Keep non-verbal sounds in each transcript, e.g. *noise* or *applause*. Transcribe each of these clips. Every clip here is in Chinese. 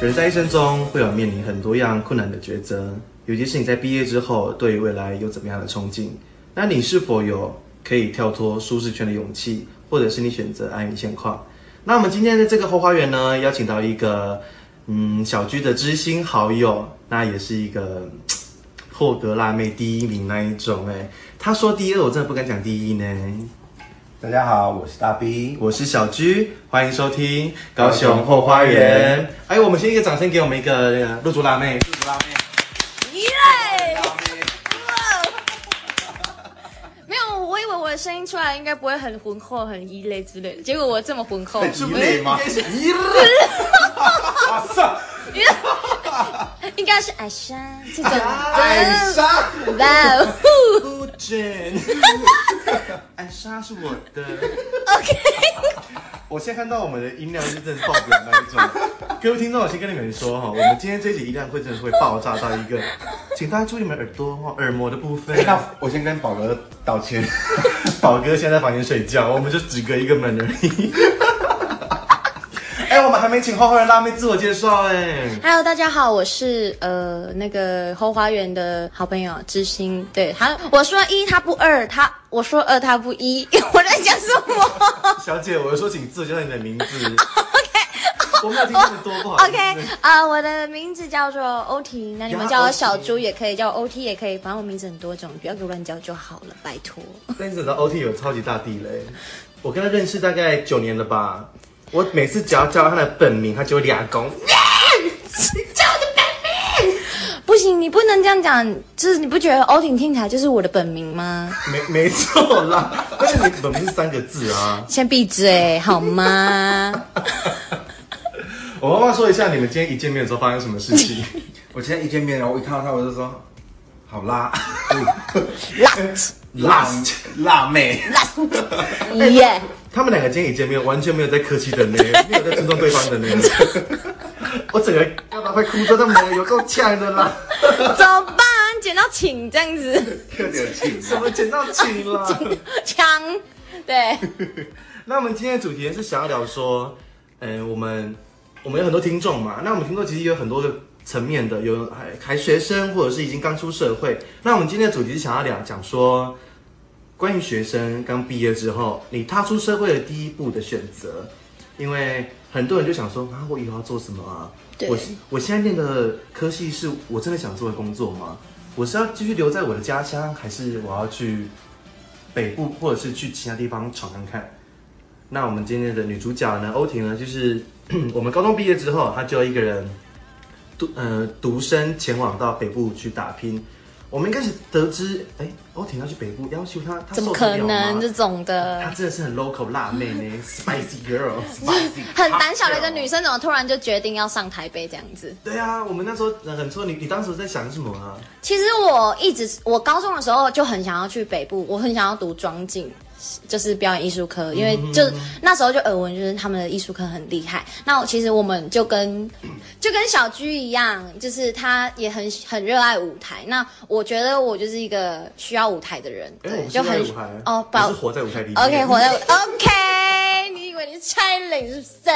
人在一生中会有面临很多样困难的抉择，尤其是你在毕业之后，对于未来有怎么样的憧憬？那你是否有可以跳脱舒适圈的勇气，或者是你选择安于现况？那我们今天的这个后花园呢，邀请到一个嗯小居的知心好友，那也是一个霍格辣妹第一名那一种哎，他说第二，我真的不敢讲第一呢。大家好，我是大 B，我是小居，欢迎收听高雄后花园。哎，我们先一个掌声给我们一个露珠辣妹，露珠辣妹，耶！没有，我以为我的声音出来应该不会很浑厚、很一类之类的，结果我这么浑厚，很一类吗？一类，*laughs* 阿萨，*laughs* *laughs* 应该是艾莎这种。*laughs* 艾莎，哇哦不准，艾莎 *laughs* 是我的。，OK，我现在看到我们的音量是真的爆表那一种。各位听众，我先跟你们说哈，我们今天这一集音量会真的是会爆炸到一个，请大家注意你们耳朵哈，耳膜的部分。那我先跟宝哥道歉。宝哥现在在房间睡觉，我们就只隔一个门而已。哎、我们还没请后花园辣妹自我介绍哎。Hello，大家好，我是呃那个后花园的好朋友知心。对他，我说一他不二，他我说二他不一，*laughs* 我在讲什么 *laughs* 小姐，我是说请自我介绍你的名字。*laughs* OK，我没有听那么多，不好意思。？OK 啊、我的名字叫做欧婷，那你们叫我小猪也可以，叫我 OT 也可以，反正我名字很多种，不要给我乱叫就好了，拜托。但是你知道 OT 有超级大地雷，我跟他认识大概九年了吧。我每次只要叫他的本名，他就会俩公。*laughs* 不行，你不能这样讲，就是你不觉得欧婷听起来就是我的本名吗？没没错啦，但是你本名是三个字啊。先闭嘴好吗？*laughs* 我妈妈说一下，你们今天一见面的时候发生什么事情？*laughs* 我今天一见面，然后我一看到他，我就说，好辣，Last 辣辣妹，耶，他们两个今天一见面，完全没有在客气的呢，*laughs* 没有在尊重对方的呢。*laughs* 我整个要到快哭，这他妈有够呛的啦！怎么办？捡到请这样子，有点气。怎么捡到请了？*laughs* 枪，对，那我们今天的主题是想要聊说，嗯，我们我们有很多听众嘛，那我们听众其实有很多个层面的，有还还学生或者是已经刚出社会。那我们今天的主题是想要聊讲说，关于学生刚毕业之后，你踏出社会的第一步的选择，因为很多人就想说啊，我以后要做什么啊？对我我现在念的科系是我真的想做的工作吗？我是要继续留在我的家乡，还是我要去北部，或者是去其他地方闯看看？那我们今天的女主角呢，欧婷呢，就是 *clears throat* 我们高中毕业之后，她就一个人独呃独身前往到北部去打拼。我们一开始得知，哎，欧婷要去北部，要求她，她怎么可能吗这种的她？真的是很 local 辣妹呢，*laughs* *laughs* spicy girl。很胆小的一个女生，怎么突然就决定要上台北这样子？对啊，我们那时候很错你，你当时在想什么啊？其实我一直，我高中的时候就很想要去北部，我很想要读庄敬，就是表演艺术科，因为就那时候就耳闻，就是他们的艺术科很厉害。那其实我们就跟就跟小居一样，就是他也很很热爱舞台。那我觉得我就是一个需要舞台的人，对，就很哦，我保是活在舞台里面。OK，活在 OK，你以为你是蔡依林是不是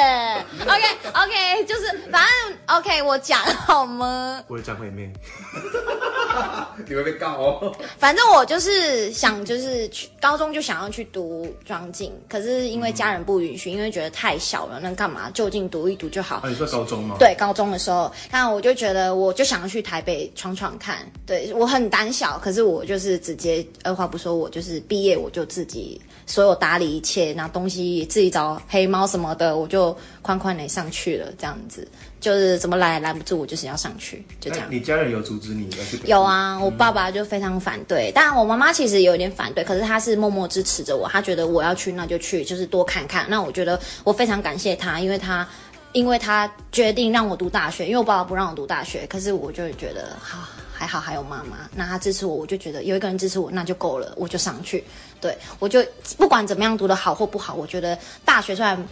？OK OK，就是反正 OK，我讲好吗？我是张惠妹。*laughs* 你会被告哦。反正我就是想，就是去高中就想要去读庄敬，可是因为家人不允许，因为觉得太小了，那干嘛就近读一读就好啊，。你说高中吗？对，高中的时候，那我就觉得，我就想要去台北闯闯看。对我很胆小，可是我就是直接二话不说，我就是毕业我就自己所有打理一切，拿东西自己找黑猫什么的，我就宽宽的上去了，这样子就是怎么拦也拦不住，我就是要上去，就这样。你家人有阻止你要去？有啊，我爸爸就非常反对，但我妈妈其实有点反对，可是她是默默支持着我，她觉得我要去那就去，就是多看看。那我觉得我非常感谢她，因为她因为她决定让我读大学，因为我爸爸不让我读大学，可是我就觉得好还好还有妈妈，那她支持我，我就觉得有一个人支持我那就够了，我就上去。对我就不管怎么样读的好或不好，我觉得大学虽然。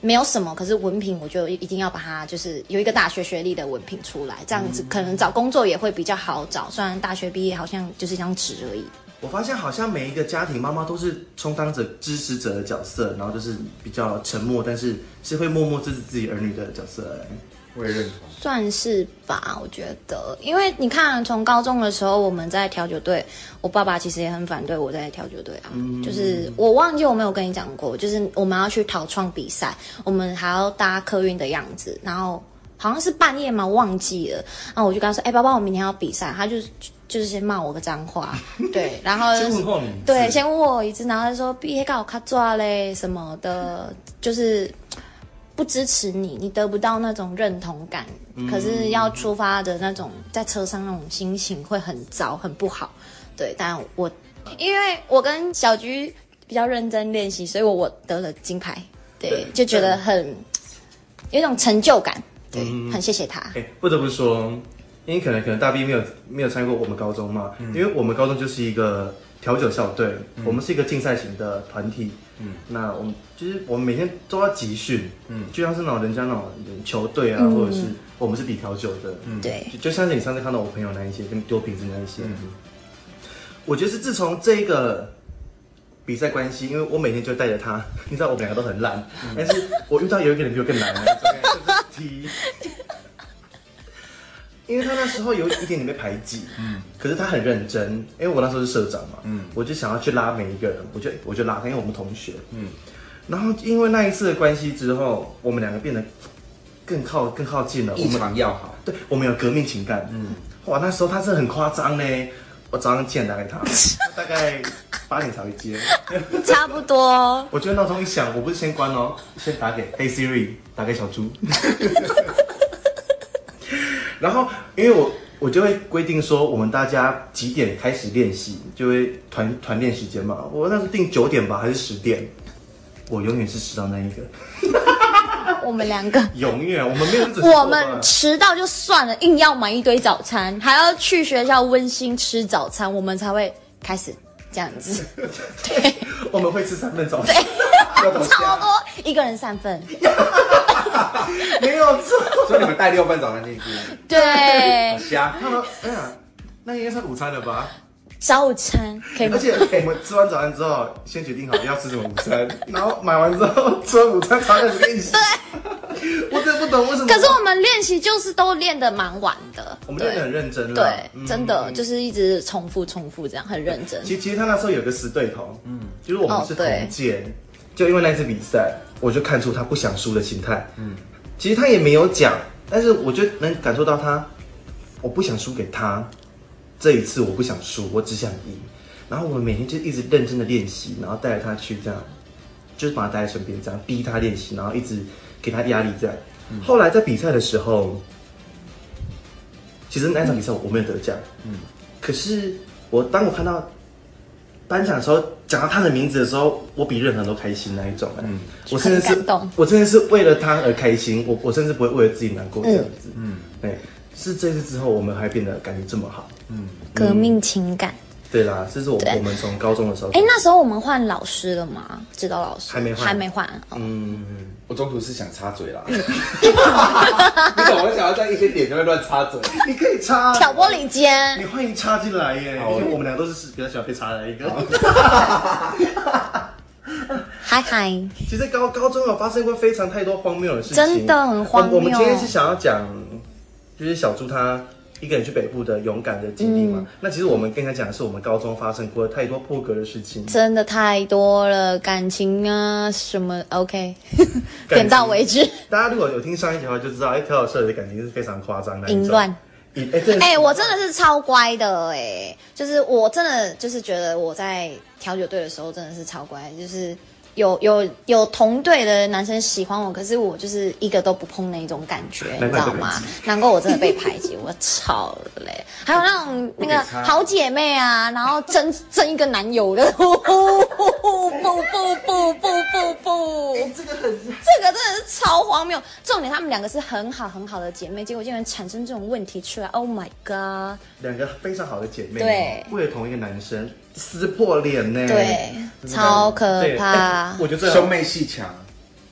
没有什么，可是文凭我就一定要把它，就是有一个大学学历的文凭出来，这样子可能找工作也会比较好找。虽然大学毕业好像就是一张纸而已。我发现好像每一个家庭妈妈都是充当着支持者的角色，然后就是比较沉默，但是是会默默支持自己儿女的角色。我也认同。算是吧，我觉得，因为你看，从高中的时候我们在调酒队，我爸爸其实也很反对我在调酒队啊，就是我忘记我没有跟你讲过，就是我们要去逃创比赛，我们还要搭客运的样子，然后好像是半夜嘛，忘记了，然后我就跟他说，哎、爸爸，我明天要比赛，他就是就是先骂我个脏话，*laughs* 对，然后先问候你对，先问我一次，然后他说毕业告卡抓嘞什么的，就是。不支持你，你得不到那种认同感，可是要出发的那种在车上那种心情会很糟，很不好。对，但我因为我跟小菊比较认真练习，所以我我得了金牌，对，对就觉得很有一种成就感，对，很谢谢他。哎，不得不说，因为可能可能大 B 没有没有参加过我们高中嘛，因为我们高中就是一个调酒校队，我们是一个竞赛型的团体。嗯，那我们就是我们每天都要集训，嗯，就像是那种人家那种球队啊，或者是我们是比调酒的，嗯，对。就就像是你上次看到我朋友那一些跟丢瓶子那一些，我觉得是自从这一个比赛关系，因为我每天就带着他，*laughs* 你知道我们两个都很烂，但是我遇到有一个人比我更难，*laughs* 就是踢。因为他那时候有一点点被排挤，嗯，可是他很认真，因为我那时候是社长嘛，嗯，我就想要去拉每一个人，我就我就拉他，因为我们同学，嗯，然后因为那一次的关系之后，我们两个变得更靠更靠近了，我异们常要好，对我们有革命情感，嗯，哇，那时候他真的很夸张呢，我早上七点打给他，他 *laughs* 大概八点才会接，差不多，我觉得闹钟一响，我不是先关哦，先打给 Hey Siri，打给小猪。*laughs* 然后因为我我就会规定说，我们大家几点开始练习，就会团团练时间嘛。我那时候定九点吧，还是十点？我永远是迟到那一个，*laughs* 我们两个。永远我们没有准时我们迟到就算了，硬要买一堆早餐，还要去学校温馨吃早餐，我们才会开始这样子。*laughs* 对，我们会吃三份早餐，要多超多，一个人三份。*laughs* 没有错。所以你们带六份早餐进去，对很，香。他们哎呀，那应该算午餐了吧？早餐可以吗而？且我们吃完早餐之后，先决定好要吃什么午餐，然后买完之后吃完午餐才开始练习。我真的不懂为什么。可是我们练习就是都练得蛮晚的，我们练得很认真了对，嗯真的就是一直重复重复这样，很认真。其其实他那时候有个死对头，嗯，就是我们是同届，就因为那次比赛，我就看出他不想输的心态，嗯，其实他也没有讲，但是我就能感受到他，我不想输给他，这一次我不想输，我只想赢，然后我们每天就一直认真的练习，然后带着他去这样，就是把他带在身边，这样逼他练习，然后一直给他压力这样。后来在比赛的时候，其实那场比赛我没有得奖，嗯，可是我当我看到颁奖的时候，讲到他的名字的时候，我比任何人都开心那一种、嗯，我真的是很感动。我真的是为了他而开心，我我甚至不会为了自己难过这样子，嗯，对，是这次之后我们还变得感情这么好，嗯。革命情感。对啦，这是我我们从高中的时候，哎，那时候我们换老师了吗？指导老师。还没换。还没换。哦。嗯，我中途是想插嘴啦，*laughs* *laughs* 你懂我想要在一些点上面乱插嘴。你可以插挑拨离间。你，欢迎插进来耶，因为我们俩都是比较喜欢被插的一个。*laughs* 嗨嗨，其实高高中有发生过非常太多荒谬的事情，真的很荒谬。我我们今天是想要讲，就是小猪他一个人去北部的勇敢的经历嗯嘛。那其实我们跟他讲的是我们高中发生过太多破格的事情，真的太多了，感情啊什么，OK，*laughs* 点到为止。*laughs* 大家如果有听上一集的话，就知道哎，调酒社的感情是非常夸张的，淫乱。哎、我真的是超乖的哎、就是我真的就是觉得我在调酒队的时候真的是超乖，就是有有有同队的男生喜欢我，可是我就是一个都不碰那一种感觉，你知道吗？难怪我真的被排挤，*laughs* 我操嘞！还有那种那个好姐妹啊，然后争争一个男友的，*laughs* 不不不不不不不，这个很这个真的是超荒谬。重点，她们两个是很好很好的姐妹，结果竟然产生这种问题出来。Oh my god！两个非常好的姐妹，对为了同一个男生撕破脸呢，对，超可怕哎。我觉得这兄妹戏强，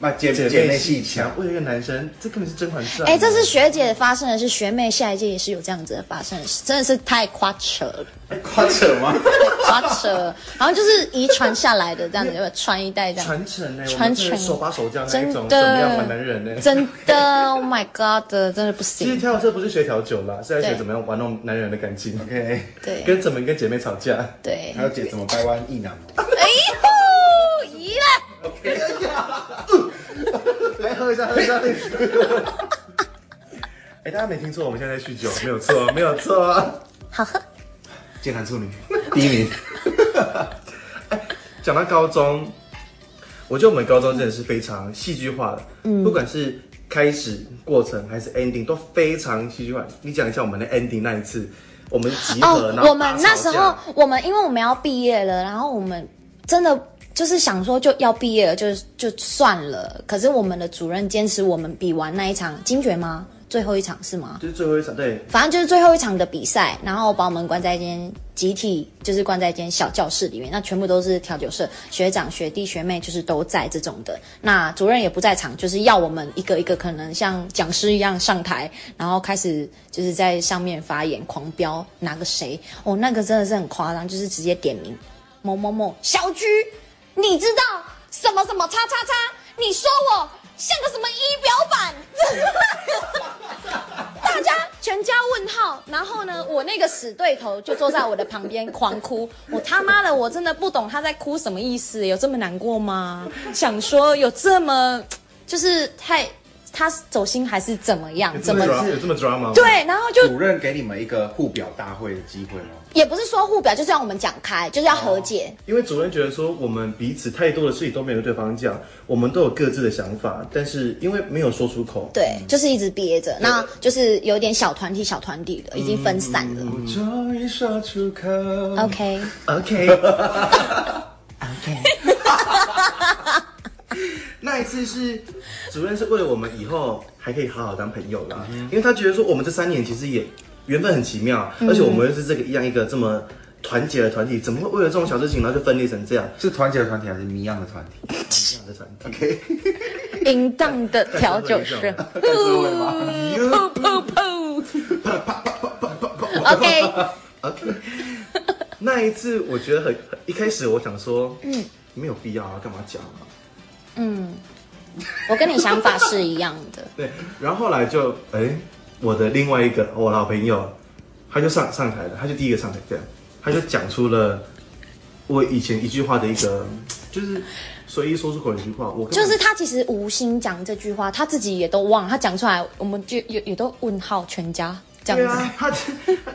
那姐姐姐妹戏戏强，为了一个男生，这根本是甄嬛传。哎、这是学姐发生的事，学妹下一届也是有这样子的发生的事，真的是太夸扯了，夸扯吗？*laughs* 夸扯了，然后就是遗传下来的这样子，就传一代这样。传承呢，传承手把手教那一种，真的怎么样玩男人呢？真的，Oh my God，真的不行其实行。调酒社不是学调酒啦，是在学怎么样玩弄男人的感情。OK，对跟怎么跟姐妹吵架。对，还有姐怎么掰弯一男吗？哎呦，咦了，来喝一下，喝一下。*laughs* 哎，大家没听错，我们现在在酗酒，没有错，没有错。好喝。健谈处女第一名，*laughs* 讲到高中，我觉得我们高中真的是非常戏剧化的，嗯，不管是开始过程还是 ending 都非常戏剧化。你讲一下我们的 ending 那一次，我们集合，然哦，后我们那时候，我们因为我们要毕业了，然后我们真的就是想说就要毕业了，就就算了。可是我们的主任坚持我们比完那一场金爵吗？最后一场是吗？就是最后一场，对，反正就是最后一场的比赛，然后把我们关在一间集体，就是关在一间小教室里面，那全部都是调酒社学长、学弟、学妹，就是都在这种的。那主任也不在场，就是要我们一个一个可能像讲师一样上台，然后开始就是在上面发言狂飙哪个谁哦，那个真的是很夸张，就是直接点名某某某小居，你知道什么什么叉叉叉？你说我像个什么仪表板？*laughs* 大家全家问号，然后呢，我那个死对头就坐在我的旁边狂哭。我他妈的，我真的不懂他在哭什么意思，有这么难过吗？想说有这么，就是太他走心还是怎么样？怎么有这么 drama 吗？对，然后就主任给你们一个互表大会的机会吗？也不是说互表，就是让我们讲开，就是要和解。因为主任觉得说我们彼此太多的事情都没有跟对方讲，我们都有各自的想法，但是因为没有说出口，对，就是一直憋着，那就是有点小团体、小团体的，已经分散了。我终于说出口。OK，OK OK，*laughs* 那一次是主任是为了我们以后还可以好好当朋友啦，因为他觉得说我们这三年其实也缘分很奇妙，而且我们又是这个一样一个这么团结的团体，怎么会为了这种小事情然后就分裂成这样？是团结的团体还是谜样的团体这样的团体。？OK，*laughs* 淫荡的调酒师。噗噗噗。*laughs* OK，OK，那一次我觉得很很一开始我想说，嗯，没有必要啊，干嘛讲啊？嗯，我跟你想法是一样的。对，然后后来就哎，我的另外一个我老朋友，他就上上台了，他就第一个上台这样，他就讲出了我以前一句话的一个，就是随意说出口的一句话，我就是他其实无心讲这句话，他自己也都忘了，他讲出来，我们就也也都问号全家这样子。对啊，他就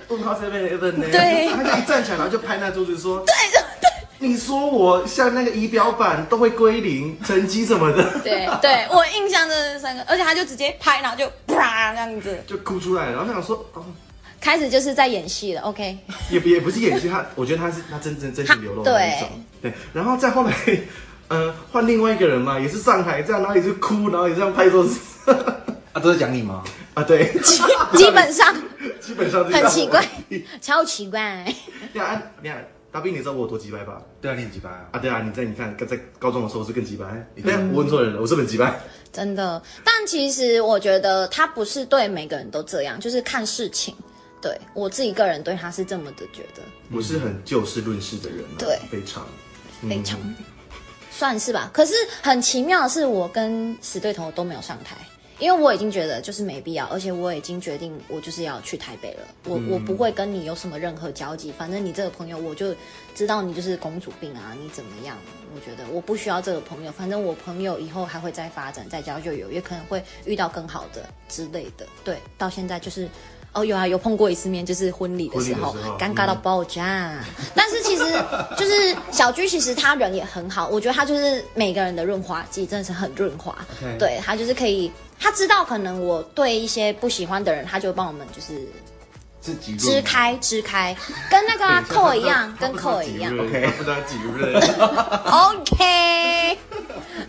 问号 seven eleven 呢，对他就一站起来，然后就拍那桌子说，对对，你说我像那个仪表板都会归零，成绩什么的，对对，我印象是三个，而且他就直接拍，然后就啪这样子，就哭出来了，然后想说，哦，开始就是在演戏了。OK，也也不是演戏，他 *laughs* 我觉得他是他真真真情流露的那种，对，然后再后来，*laughs* 呃，换另外一个人嘛，也是上海这样，然后也是哭，然后也这样拍桌子，*laughs* 啊，都在讲你吗？啊，对，基本上基本上很奇怪，超奇怪。对啊，你看，大兵，你知道我有多鸡掰吧？对啊，你很几班啊？啊，对啊，你在你看，在高中的时候是更鸡掰，对啊，我问错人了，我是很鸡掰。真的，但其实我觉得他不是对每个人都这样，就是看事情。对我自己个人对他是这么的觉得，我是很就事论事的人、啊，对非常。非常、算是吧。可是很奇妙的是，我跟死对头都没有上台，因为我已经觉得就是没必要，而且我已经决定我就是要去台北了。我、我不会跟你有什么任何交集，反正你这个朋友我就知道你就是公主病啊，你怎么样？我觉得我不需要这个朋友，反正我朋友以后还会再发展，再交就有，也可能会遇到更好的之类的。对，到现在就是。哦，有啊，有碰过一次面，就是婚礼的时候尴尬到爆炸。但是其实就是小居，其实他人也很好，我觉得他就是每个人的润滑剂，真的是很润滑。对他就是可以，他知道可能我对一些不喜欢的人，他就帮我们就是支开支开，跟那个啊寇尔一样，跟扣一样。OK，不知道几润，OK。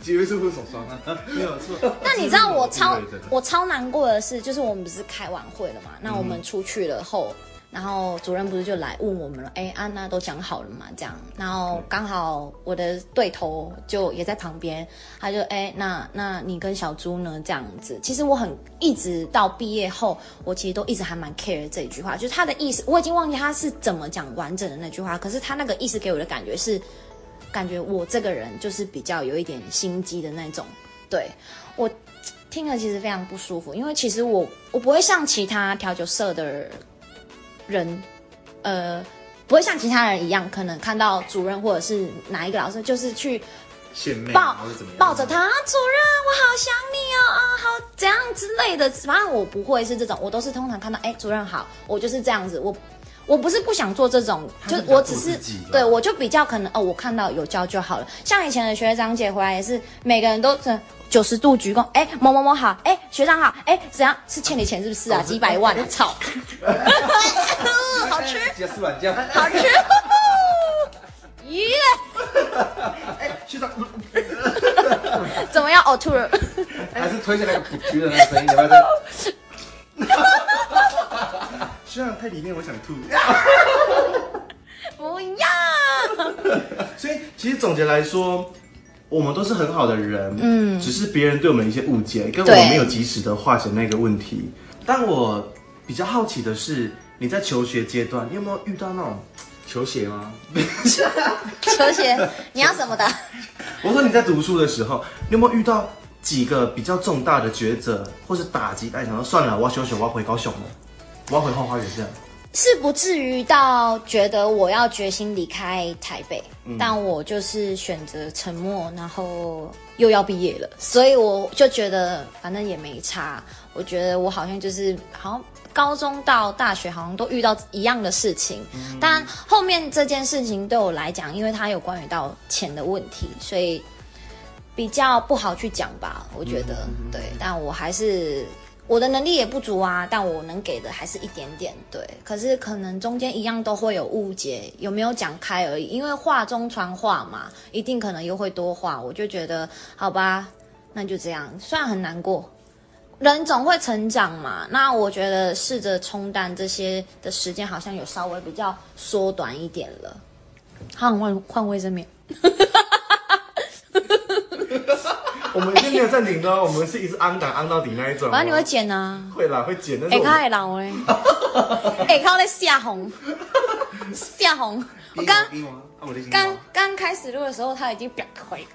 几日是会手酸啊？没有错。那你知道我超我超难过的是，就是我们不是开完会了嘛？那我们出去了后，然后主任不是就来问我们了？哎，安娜都讲好了嘛？这样，然后刚好我的对头就也在旁边，他就哎，那那你跟小猪呢？这样子，其实我很一直到毕业后，我其实都一直还蛮 care 这一句话，就是他的意思，我已经忘记他是怎么讲完整的那句话，可是他那个意思给我的感觉是，感觉我这个人就是比较有一点心机的那种，对我听了其实非常不舒服，因为其实我我不会像其他调酒社的。人，呃，不会像其他人一样，可能看到主任或者是哪一个老师，就是去抱抱着他，主任，我好想你哦，啊，好怎样之类的。反正我不会是这种，我都是通常看到，哎，主任好，我就是这样子。我我不是不想做这种，就我只是对我就比较可能哦，我看到有教就好了。像以前的学长姐回来也是，每个人都是。九十度鞠躬，哎，某某某好，哎，学长好，哎，怎样？是欠你钱是不是啊？几百万啊！操！*laughs* 好吃，好吃，耶！哎，学长，*laughs* 怎么样？呕吐了？还是推下那个普曲的那个声音？*laughs* 学长太里面，我想吐。*laughs* 不要。*laughs* 所以，其实总结来说。我们都是很好的人，嗯，只是别人对我们一些误解，跟我们没有及时的化解那个问题。但我比较好奇的是，你在求学阶段，你有没有遇到那种球鞋吗？*laughs* 球鞋，你要什么的？我说你在读书的时候，你有没有遇到几个比较重大的抉择，或是打击？哎，想说算了，我要休学，我要回高雄了，我要回后花园这样。是不至于到觉得我要决心离开台北，但我就是选择沉默，然后又要毕业了，所以我就觉得反正也没差。我觉得我好像就是好像高中到大学好像都遇到一样的事情，但后面这件事情对我来讲，因为它有关于到钱的问题，所以比较不好去讲吧。我觉得对，但我还是。我的能力也不足啊，但我能给的还是一点点，对。可是可能中间一样都会有误解，有没有讲开而已。因为话中传话嘛，一定可能又会多话。我就觉得，好吧，那就这样。虽然很难过，人总会成长嘛。那我觉得试着冲淡这些的时间，好像有稍微比较缩短一点了。好，换换卫生棉。*laughs* *laughs* 我们已经没有暂停的，我们是一直安档安到底那一种。反正你会剪啊？会啦，会剪。哎，太老嘞！*laughs* 哎，靠在下红，下红。*laughs* 我刚刚刚开始录的时候，他已经表亏。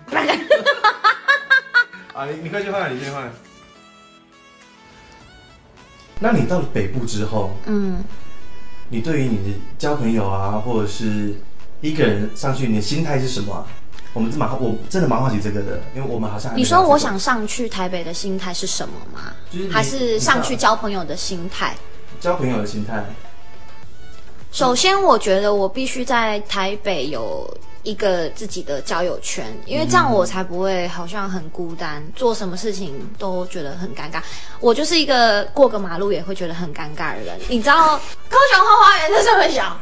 啊，你你快去换，你先换。那你到了北部之后，嗯，你对于你的交朋友啊，或者是一个人上去，你的心态是什么？我们是蛮，我真的蛮好奇这个的，因为我们好像你说我想上去台北的心态是什么吗？还是上去交朋友的心态？交朋友的心态。首先，我觉得我必须在台北有一个自己的交友圈，因为这样我才不会好像很孤单，做什么事情都觉得很尴尬。我就是一个过个马路也会觉得很尴尬的人。你知道，高雄后花园是这么小。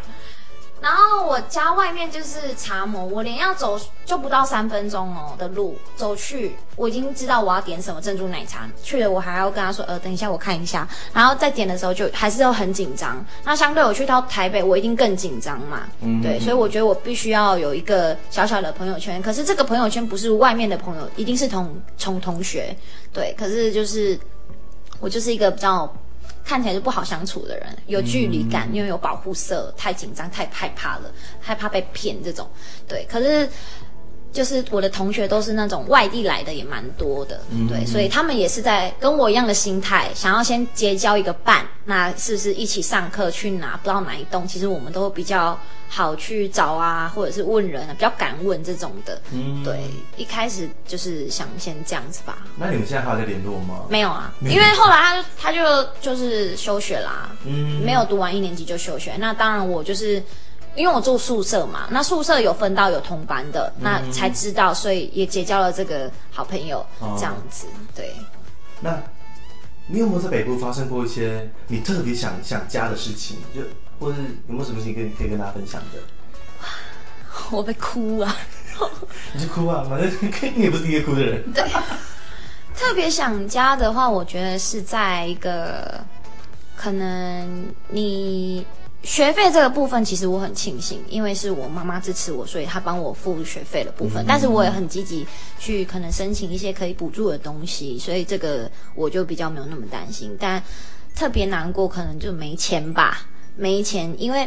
然后我家外面就是茶模，我连要走就不到三分钟哦的路走去，我已经知道我要点什么珍珠奶茶去了，我还要跟他说，呃，等一下我看一下，然后再点的时候就还是要很紧张。那相对我去到台北，我一定更紧张嘛，对，所以我觉得我必须要有一个小小的朋友圈，可是这个朋友圈不是外面的朋友，一定是同从同学，对，可是就是我就是一个比较。看起来就不好相处的人，有距离感，因为有保护色，太紧张，太害怕了，害怕被骗这种。对，可是就是我的同学都是那种外地来的，也蛮多的。对，所以他们也是在跟我一样的心态，想要先结交一个伴。那是不是一起上课去哪？不知道哪一栋？其实我们都比较。好去找啊，或者是问人啊，比较敢问这种的。嗯，对，一开始就是想先这样子吧。那你们现在还有在联络吗？没有啊，因为后来他他就就是休学啦，嗯，没有读完一年级就休学。那当然我就是因为我住宿舍嘛，那宿舍有分到有同班的，那才知道，所以也结交了这个好朋友这样子。对，那你有没有在北部发生过一些你特别想想家的事情？就或者有没有什么事情可以可以跟大家分享的？*sighs* 我被哭啊！*laughs* 你就哭啊，反正你也不是第一个哭的人。对，特别想家的话，我觉得是在一个可能你学费这个部分，其实我很庆幸，因为是我妈妈支持我，所以她帮我付学费的部分。但是我也很积极去可能申请一些可以补助的东西，所以这个我就比较没有那么担心。但特别难过，可能就没钱吧，没钱，因为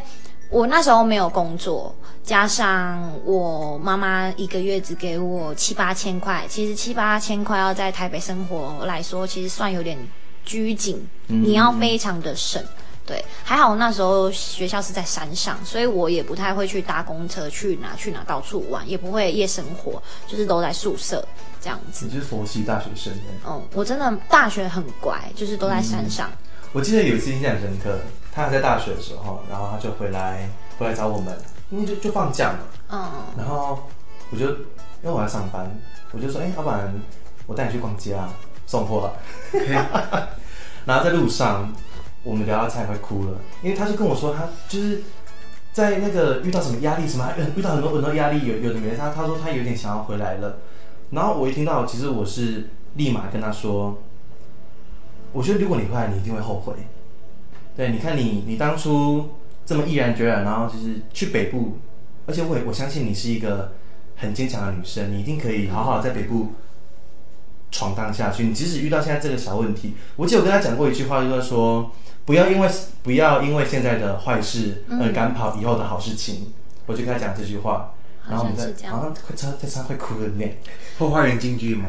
我那时候没有工作，加上我妈妈一个月只给我七八千块，其实七八千块要在台北生活来说，其实算有点拘谨，你要非常的省。对，还好那时候学校是在山上，所以我也不太会去搭公车去哪去哪到处玩，也不会夜生活，就是都在宿舍这样子。你就是佛系大学生耶嗯，我真的大学很乖，就是都在山上。我记得有一次印象很深刻，他还在大学的时候，然后他就回来回来找我们，因为就就放假嘛，嗯，然后我就因为我要上班，我就说，哎、要不然我带你去逛街啊，送货啊。*laughs* 然后在路上，我们聊到菜快哭了，因为他就跟我说，他就是在那个遇到什么压力，什么遇到很多很多压力，有有的没的，他他说他有点想要回来了。然后我一听到，其实我是立马跟他说，我觉得如果你回来，你一定会后悔。对，你看你你当初这么毅然决然，然后就是去北部，而且我我相信你是一个很坚强的女生，你一定可以好好的在北部闯荡下去。你即使遇到现在这个小问题，我记得我跟他讲过一句话，就是说不要因为不要因为现在的坏事而赶跑以后的好事情。我就跟他讲这句话，然后我们在好像快差在差快哭的脸，后花园京剧吗？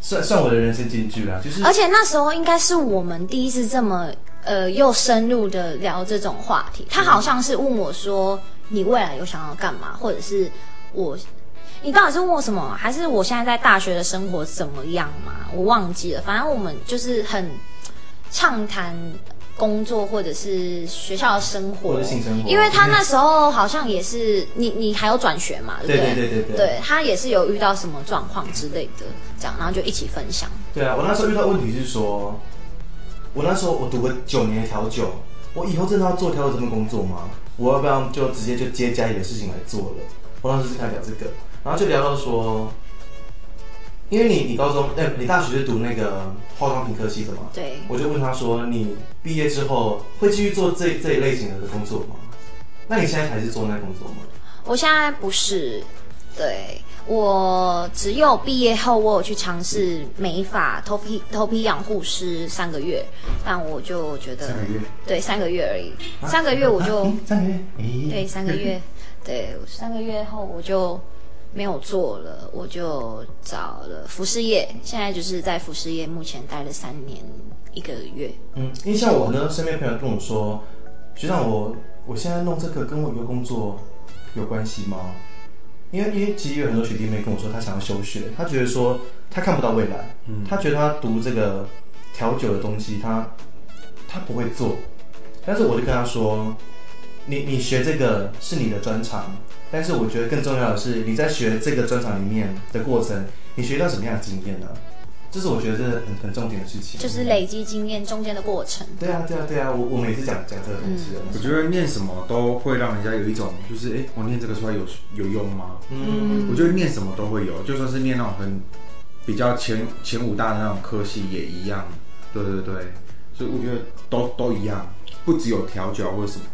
算算我的人生金句啦，就是而且那时候应该是我们第一次这么呃又深入的聊这种话题。他好像是问我说：“你未来有想要干嘛？”或者是我，你到底是问我什么？还是我现在在大学的生活怎么样嘛？我忘记了。反正我们就是很畅谈工作或者是学校的生活，或者性生活因为他那时候好像也是你你还有转学嘛，对不对对对对对他也是有遇到什么状况之类的，这样然后就一起分享。对啊，我那时候遇到问题是说，我那时候我读了九年的调酒，我以后真的要做调酒这份工作吗？我要不要就直接就接家里的事情来做了？我当时是聊这个，然后就聊到说，因为你你高中哎、你大学是读那个化妆品科系的嘛？对，我就问他说，你毕业之后会继续做这这一类型的工作吗？那你现在还是做那工作吗？我现在不是，对。我只有毕业后，我有去尝试美发、头皮头皮养护师三个月，但我就觉得三个月，对三个月而已，三个月我就、啊？三个月，哎、对三个月，对三个月后我就没有做了，我就找了服饰业，现在就是在服饰业目前待了三年一个月，嗯，因为像我很多身边朋友跟我说，学长我我现在弄这个跟我以后工作有关系吗？因为因为其实有很多学弟妹跟我说，他想要休学，他觉得说他看不到未来，他觉得他读这个调酒的东西，他他不会做，但是我就跟他说，你你学这个是你的专长，但是我觉得更重要的是你在学这个专场里面的过程，你学到什么样的经验呢？这是我觉得这是很很重点的事情。就是累积经验中间的过程。对啊，对啊，对啊，我我每次讲讲这个东西的，我觉得念什么都会让人家有一种，就是哎、诶我念这个出来有有用吗？嗯，我觉得念什么都会有，就算是念那种很比较前前五大的那种科系也一样。对对对，所以我觉得都都一样，不只有调酒或者什么。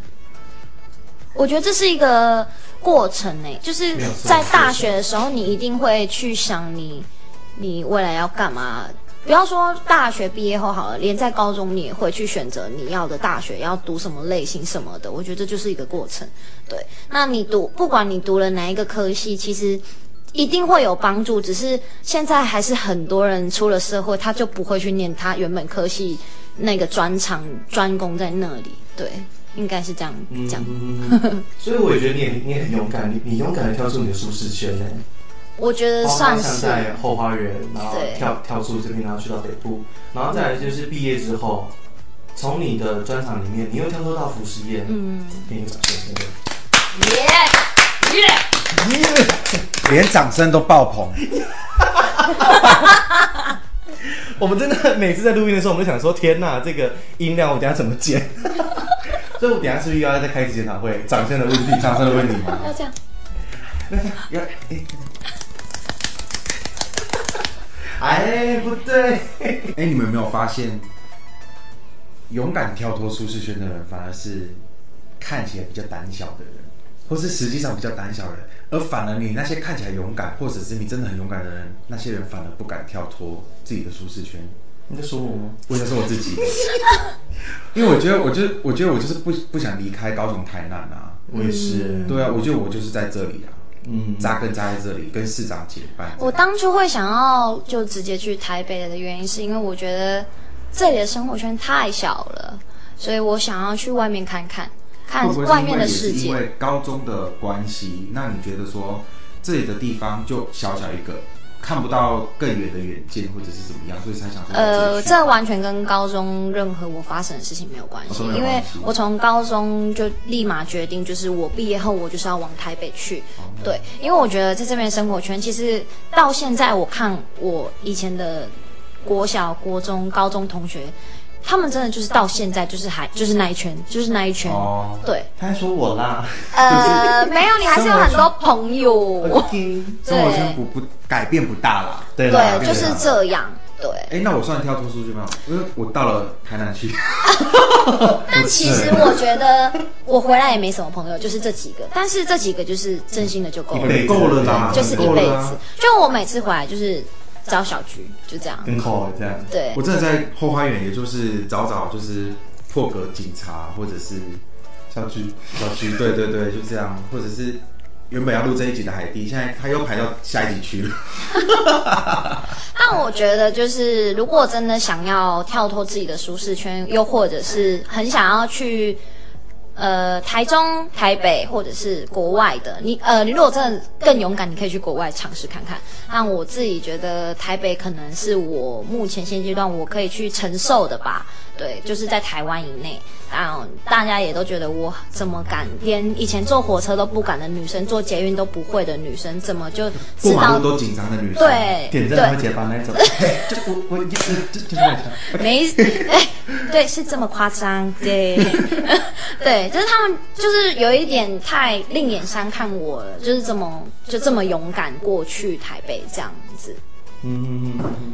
我觉得这是一个过程呢，就是在大学的时候，你一定会去想你你未来要干嘛。不要说大学毕业后好了，连在高中你也会去选择你要的大学要读什么类型什么的。我觉得这就是一个过程。对，那你读不管你读了哪一个科系，其实一定会有帮助。只是现在还是很多人出了社会，他就不会去念他原本科系那个专长专攻在那里。对，应该是这样讲。嗯，所以我也觉得你也你也很勇敢，你你勇敢的跳出你的舒适圈呢。我觉得算是在后花园，然后跳跳出这边，然后去到北部，然后再来就是毕业之后，从你的专场里面，你又跳脱到服饰业，嗯，给你个掌声，真的。耶耶，*laughs* 连掌声都爆棚。*laughs* 我们真的每次在录音的时候，我们就想说，天呐，这个音量我等下怎么剪？所以我等一下是不是又要再开一次检讨会？掌声的问题，掌声的问题吗？要这样，要哎哎，不对，哎，你们有没有发现，勇敢跳脱舒适圈的人，反而是看起来比较胆小的人，或是实际上比较胆小的人，而反而你那些看起来勇敢，或者是你真的很勇敢的人，那些人反而不敢跳脱自己的舒适圈。你在说我吗？我在说我自己，*laughs* 因为我觉得，我就是我觉得我就是不不想离开高雄台南啊。我也是。对啊，我觉得我就是在这里啊，嗯，扎根扎在这里，跟市长结伴。我当初会想要就直接去台北的原因，是因为我觉得这里的生活圈太小了，所以我想要去外面看看，看外面的世界。因为高中的关系，那你觉得说这里的地方就小小一个，看不到更远的远见，或者是怎么样，所以才想说呃，这完全跟高中任何我发生的事情没有关系，因为我从高中就立马决定，就是我毕业后我就是要往台北去。哦对，因为我觉得在这边生活圈，其实到现在我看我以前的国小、国中、高中同学，他们真的就是到现在就是还就是那一圈，就是那一圈。哦，对，他还说我啦。呃，没有，你还是有很多朋友。生活圈不不改变不大啦。对啦对，就是这样。对，哎，那我算跳脱出去吗？因为我到了台南去，*laughs* 但其实我觉得我回来也没什么朋友，就是这几个。但是这几个就是真心的就够了，够了啦，就是一辈子。就我每次回来就是找小菊，就这样。跟口这样。对我，真的在后花园，也就是找找就是破格警察，或者是小菊，小菊，对对对，就这样，或者是原本要录这一集的海蒂，现在他又排到下一集去了。*laughs* 但我觉得就是如果真的想要跳脱自己的舒适圈，又或者是很想要去。呃，台中、台北或者是国外的，你呃，你如果真的更勇敢，你可以去国外尝试看看。但我自己觉得台北可能是我目前现阶段我可以去承受的吧。对，就是在台湾以内。但大家也都觉得我怎么敢，连以前坐火车都不敢的女生，坐捷运都不会的女生，怎么就知道过马路？都紧张的女生，，对点真的会结巴那种。*laughs* 就我我就就就就那种。没，哎，*laughs* 对，是这么夸张，对，*laughs* *laughs* 对，就是他们就是有一点太另眼相看我了，就是这么就这么勇敢过去台北这样子，嗯嗯嗯嗯。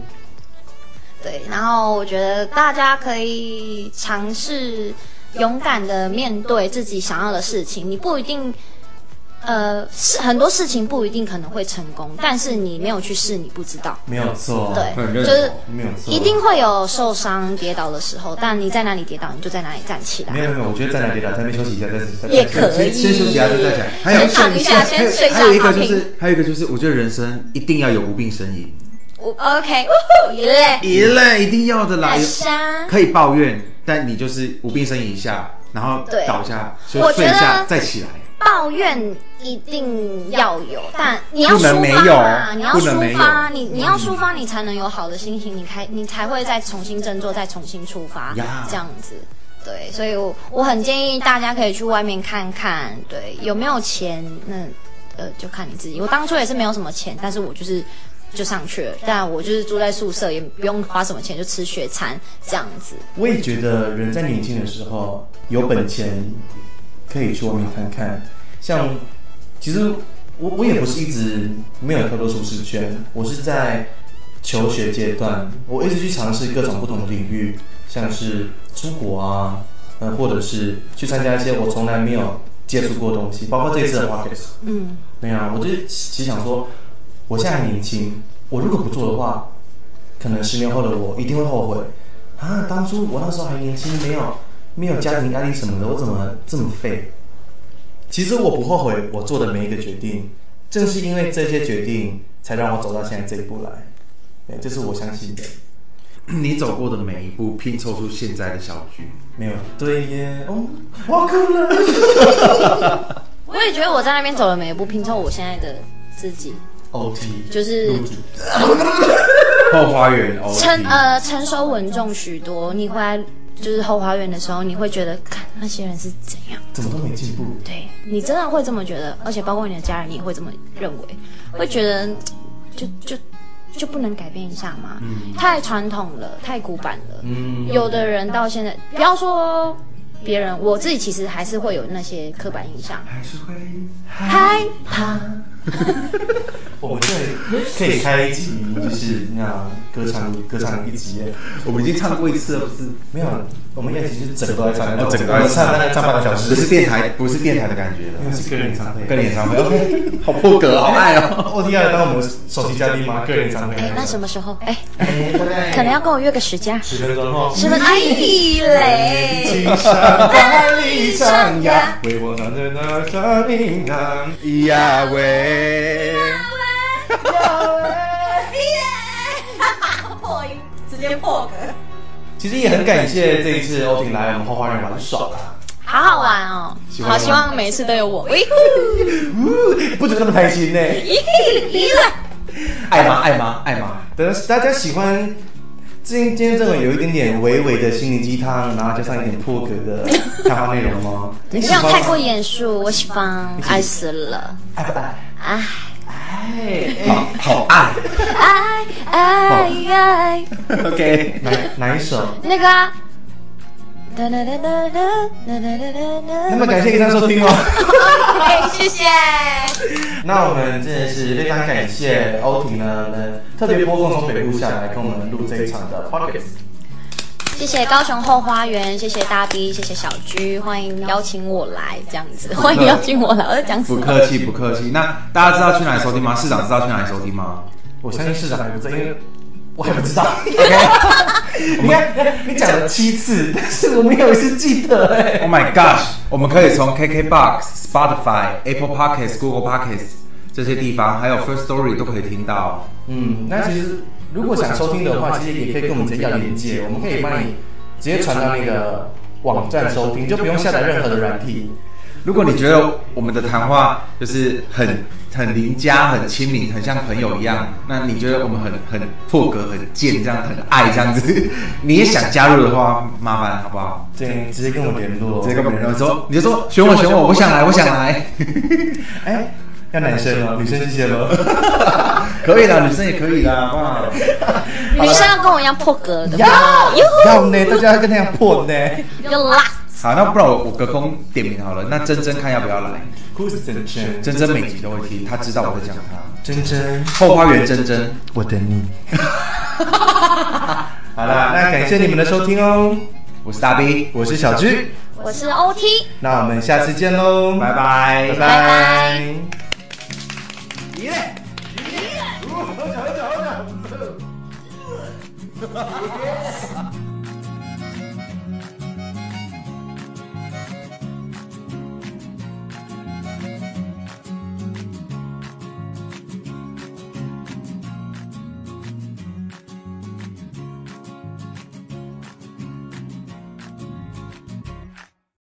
对，然后我觉得大家可以尝试勇敢的面对自己想要的事情，你不一定。呃，是很多事情不一定可能会成功，但是你没有去试，你不知道。没有错。对就是。没有错。一定会有受伤、跌倒的时候，但你在哪里跌倒，你就在哪里站起来没。有没有，我觉得在哪里打，在那边休息一下，再再也可以先先休息一下，再再讲。还有先躺一下先睡一下还有一个就是，还有一个就是，我觉得人生一定要有无病呻吟，我 OK，呜呼耶，一类一定要的啦。可以抱怨，但你就是无病呻吟一下，然后对倒下，我就睡一下再起来。抱怨一定要有，但你要抒发嘛，你要抒发，你你要抒发，你才能有好的心情，你开你才会再重新振作，再重新出发呀，这样子。对，所以我我很建议大家可以去外面看看，对，有没有钱，那呃就看你自己。我当初也是没有什么钱，但是我就是就上去了，但我就是住在宿舍，也不用花什么钱，就吃学餐这样子。我也觉得人在年轻的时候有本钱，可以去外面看看。像其实我我也不是一直没有跳脱舒适圈，我是在求学阶段，我一直去尝试各种不同的领域，像是出国啊，呃，或者是去参加一些我从来没有接触过的东西，包括这次的 podcast。嗯，对啊，我就其实想说，我现在还年轻，我如果不做的话，可能十年后的我一定会后悔啊！当初我那时候还年轻，没有没有家庭压力什么的，我怎么这么废？其实我不后悔我做的每一个决定，正是因为这些决定，才让我走到现在这一步来。对，这是我相信的。你走过的每一步，拼凑出现在的小局。没有，对耶，哦，我哭了。*laughs* 我也觉得我在那边走的每一步，拼凑我现在的自己，OT 就是 *laughs* 后花园哦，成呃成熟稳重许多。你回来就是后花园的时候，你会觉得，看那些人是怎样。怎么都没进步。对你真的会这么觉得，而且包括你的家人，你也会这么认为，会觉得就就就不能改变一下吗？太传统了，太古板了。嗯，有的人到现在，不要说别人，我自己其实还是会有那些刻板印象，还是会害怕。*laughs* 我们这可以开一集，就是那样歌唱歌唱一集。我们已经唱过一次了，不是？没有，我们宴其实整个都在唱，哦整个都在唱大概唱半个小时，不是电台，不是电台的感觉了，那是个人演唱会，个人演唱会，OK，好破格，好爱哦。T 要来当我们首席嘉宾吗？个人演唱会，哎，那什么时候？哎，可能要跟我约个时间。十分钟后。什么地雷？青山万里长呀，为我唱着那山铃铛。呀喂，*laughs* 破音，直接破格。其实也很感谢这一次欧婷来我们后花园玩耍啦，好好玩哦！好希望每一次都有我。喂呜不准这么开心呢。爱吗？爱吗？爱吗？等大家喜欢今今天这种有一点点微微的心灵鸡汤，然后加上一点破格的 *laughs* 谈话内容吗？你不喜欢吗要太过严肃，我喜欢，爱死了，爱不爱？爱哎好好爱爱爱，，OK。哪哪一首？那个。那么感谢大家收听哦。谢谢。那我们真的是非常感谢欧婷呢，能特别拨空从北部下来跟我们录这一场的 Pocket。谢谢高雄后花园，谢谢大 B，谢谢小居，欢迎邀请我来这样子，欢迎邀请我来，我在讲什么？不客气，不客气。那大家知道去哪里收听吗？市长知道去哪里收听吗？我相信市长还不知道，因为我还不知道。OK，*laughs* 你看你讲了七次，*laughs* 但是我没有一次记得哎。Oh my gosh！我们可以从 KKBox、Spotify、Apple Podcasts、Google Podcasts 这些地方，还有 First Story 都可以听到。嗯，那其实如果想收听的话，其实也可以跟我们直接要连接，我们可以帮你直接传到那个网站收听，就不用下载任何的软体。如果你觉得我们的谈话就是很很邻家、很亲民、很像朋友一样，那你觉得我们很很破格、很贱，这样很爱这样子，*laughs* 你也想加入的话，麻烦好不好？对，直接跟我联络，直接跟我们联络说，你就说选我选我，我想来，我想来，哎，要男生哦，女生谢谢喽。可以啦，*laughs* 女生也可以啦，好不好？女生要跟我一样破格的，要哟要呢，大家要跟他一样破呢。要辣。好，那不然我我隔空点名好了，那珍珍看要不要来？珍珍每集都会听，她知道我在讲她。珍珍，后花园珍珍，我等你。*laughs* 好啦，那感谢你们的收听哦，我是大 B，我是小居，我是 OT，那我们下次见喽，拜拜。拜拜你嘞！你！好巧，好巧，好巧！哈哈哈哈哈！